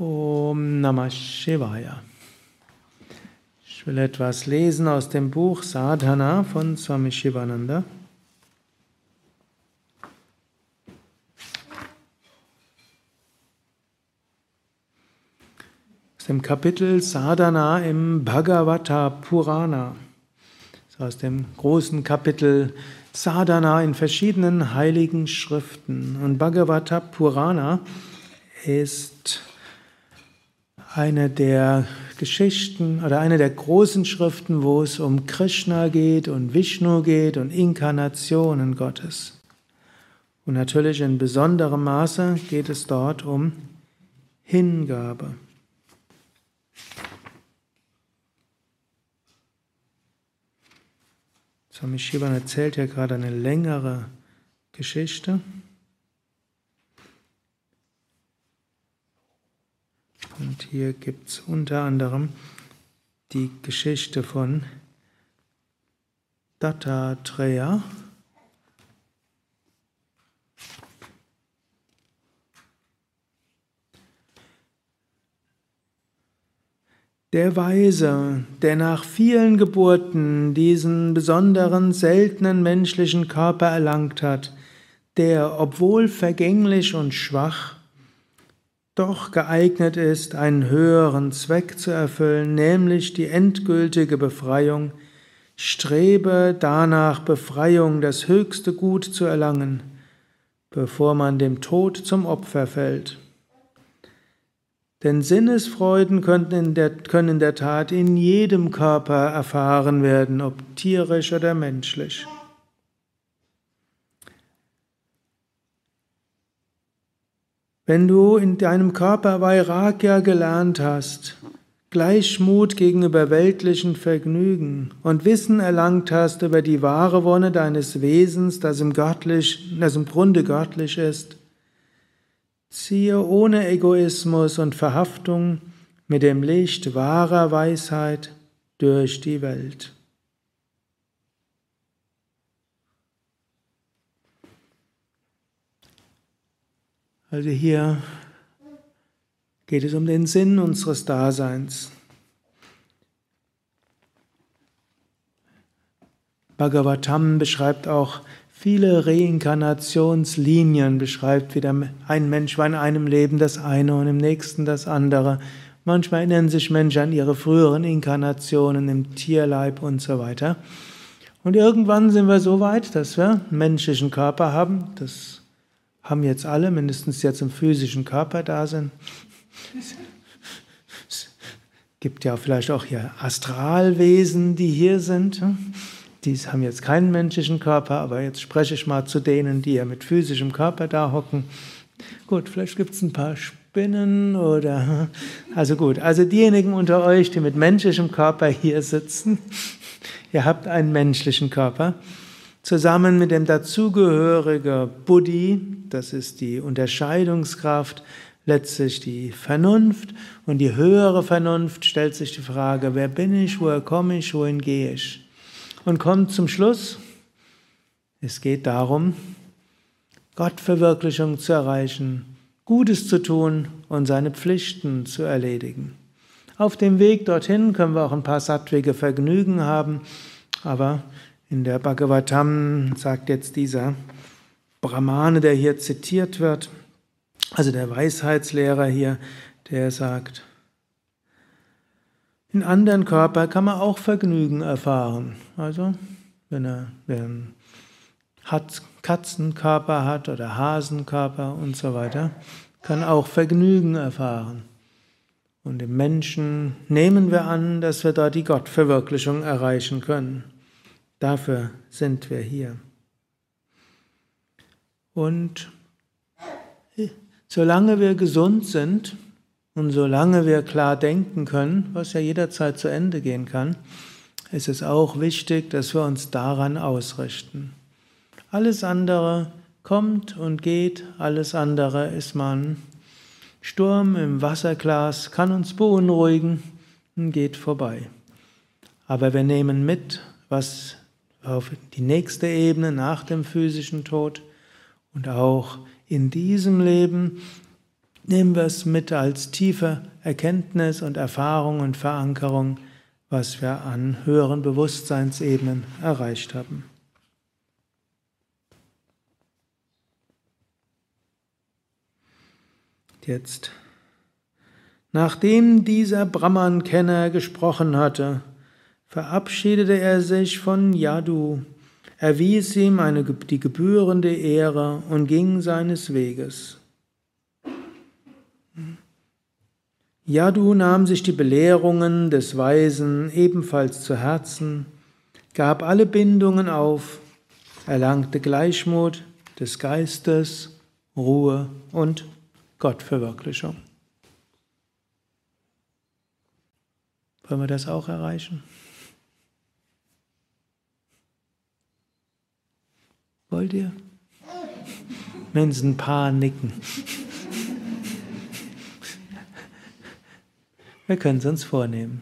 Om Namah Shivaya. Ich will etwas lesen aus dem Buch Sadhana von Swami Shivananda. Aus dem Kapitel Sadhana im Bhagavata Purana. Aus dem großen Kapitel Sadhana in verschiedenen heiligen Schriften. Und Bhagavata Purana ist eine der Geschichten oder eine der großen Schriften, wo es um Krishna geht und Vishnu geht und Inkarnationen Gottes. Und natürlich in besonderem Maße geht es dort um Hingabe. Swami Shivan erzählt ja gerade eine längere Geschichte. Und hier gibt es unter anderem die Geschichte von Dattatreya. Der Weise, der nach vielen Geburten diesen besonderen, seltenen menschlichen Körper erlangt hat, der, obwohl vergänglich und schwach, doch geeignet ist, einen höheren Zweck zu erfüllen, nämlich die endgültige Befreiung, strebe danach, Befreiung, das höchste Gut zu erlangen, bevor man dem Tod zum Opfer fällt. Denn Sinnesfreuden können in, der, können in der Tat in jedem Körper erfahren werden, ob tierisch oder menschlich. Wenn du in deinem Körper Vairagya gelernt hast, Gleichmut gegenüber weltlichen Vergnügen und Wissen erlangt hast über die wahre Wonne deines Wesens, das im, göttlich, das im Grunde göttlich ist, ziehe ohne Egoismus und Verhaftung mit dem Licht wahrer Weisheit durch die Welt. Also hier geht es um den Sinn unseres Daseins. Bhagavatam beschreibt auch viele Reinkarnationslinien, beschreibt wieder ein Mensch war in einem Leben das eine und im nächsten das andere. Manchmal erinnern sich Menschen an ihre früheren Inkarnationen im Tierleib und so weiter. Und irgendwann sind wir so weit, dass wir einen menschlichen Körper haben. Das haben jetzt alle, mindestens jetzt im physischen Körper da sind. Es gibt ja vielleicht auch hier Astralwesen, die hier sind. Die haben jetzt keinen menschlichen Körper, aber jetzt spreche ich mal zu denen, die ja mit physischem Körper da hocken. Gut, vielleicht gibt es ein paar Spinnen oder. Also gut, also diejenigen unter euch, die mit menschlichem Körper hier sitzen, ihr habt einen menschlichen Körper zusammen mit dem dazugehörigen Buddhi, das ist die Unterscheidungskraft, letztlich die Vernunft und die höhere Vernunft stellt sich die Frage, wer bin ich, woher komme ich, wohin gehe ich? Und kommt zum Schluss, es geht darum, Gottverwirklichung zu erreichen, Gutes zu tun und seine Pflichten zu erledigen. Auf dem Weg dorthin können wir auch ein paar sattwige Vergnügen haben, aber in der Bhagavatam sagt jetzt dieser Brahmane, der hier zitiert wird, also der Weisheitslehrer hier, der sagt, in anderen Körpern kann man auch Vergnügen erfahren. Also, wenn er, hat Katzenkörper hat oder Hasenkörper und so weiter, kann auch Vergnügen erfahren. Und im Menschen nehmen wir an, dass wir da die Gottverwirklichung erreichen können. Dafür sind wir hier. Und solange wir gesund sind und solange wir klar denken können, was ja jederzeit zu Ende gehen kann, ist es auch wichtig, dass wir uns daran ausrichten. Alles andere kommt und geht, alles andere ist man. Sturm im Wasserglas kann uns beunruhigen und geht vorbei. Aber wir nehmen mit, was auf die nächste Ebene nach dem physischen Tod und auch in diesem Leben nehmen wir es mit als tiefe Erkenntnis und Erfahrung und Verankerung, was wir an höheren Bewusstseinsebenen erreicht haben. Jetzt, nachdem dieser Brahman-Kenner gesprochen hatte, verabschiedete er sich von Yadu, erwies ihm eine, die gebührende Ehre und ging seines Weges. Yadu nahm sich die Belehrungen des Weisen ebenfalls zu Herzen, gab alle Bindungen auf, erlangte Gleichmut des Geistes, Ruhe und Gottverwirklichung. Wollen wir das auch erreichen? Wollt ihr? Mindestens ein paar nicken. Wir können es uns vornehmen.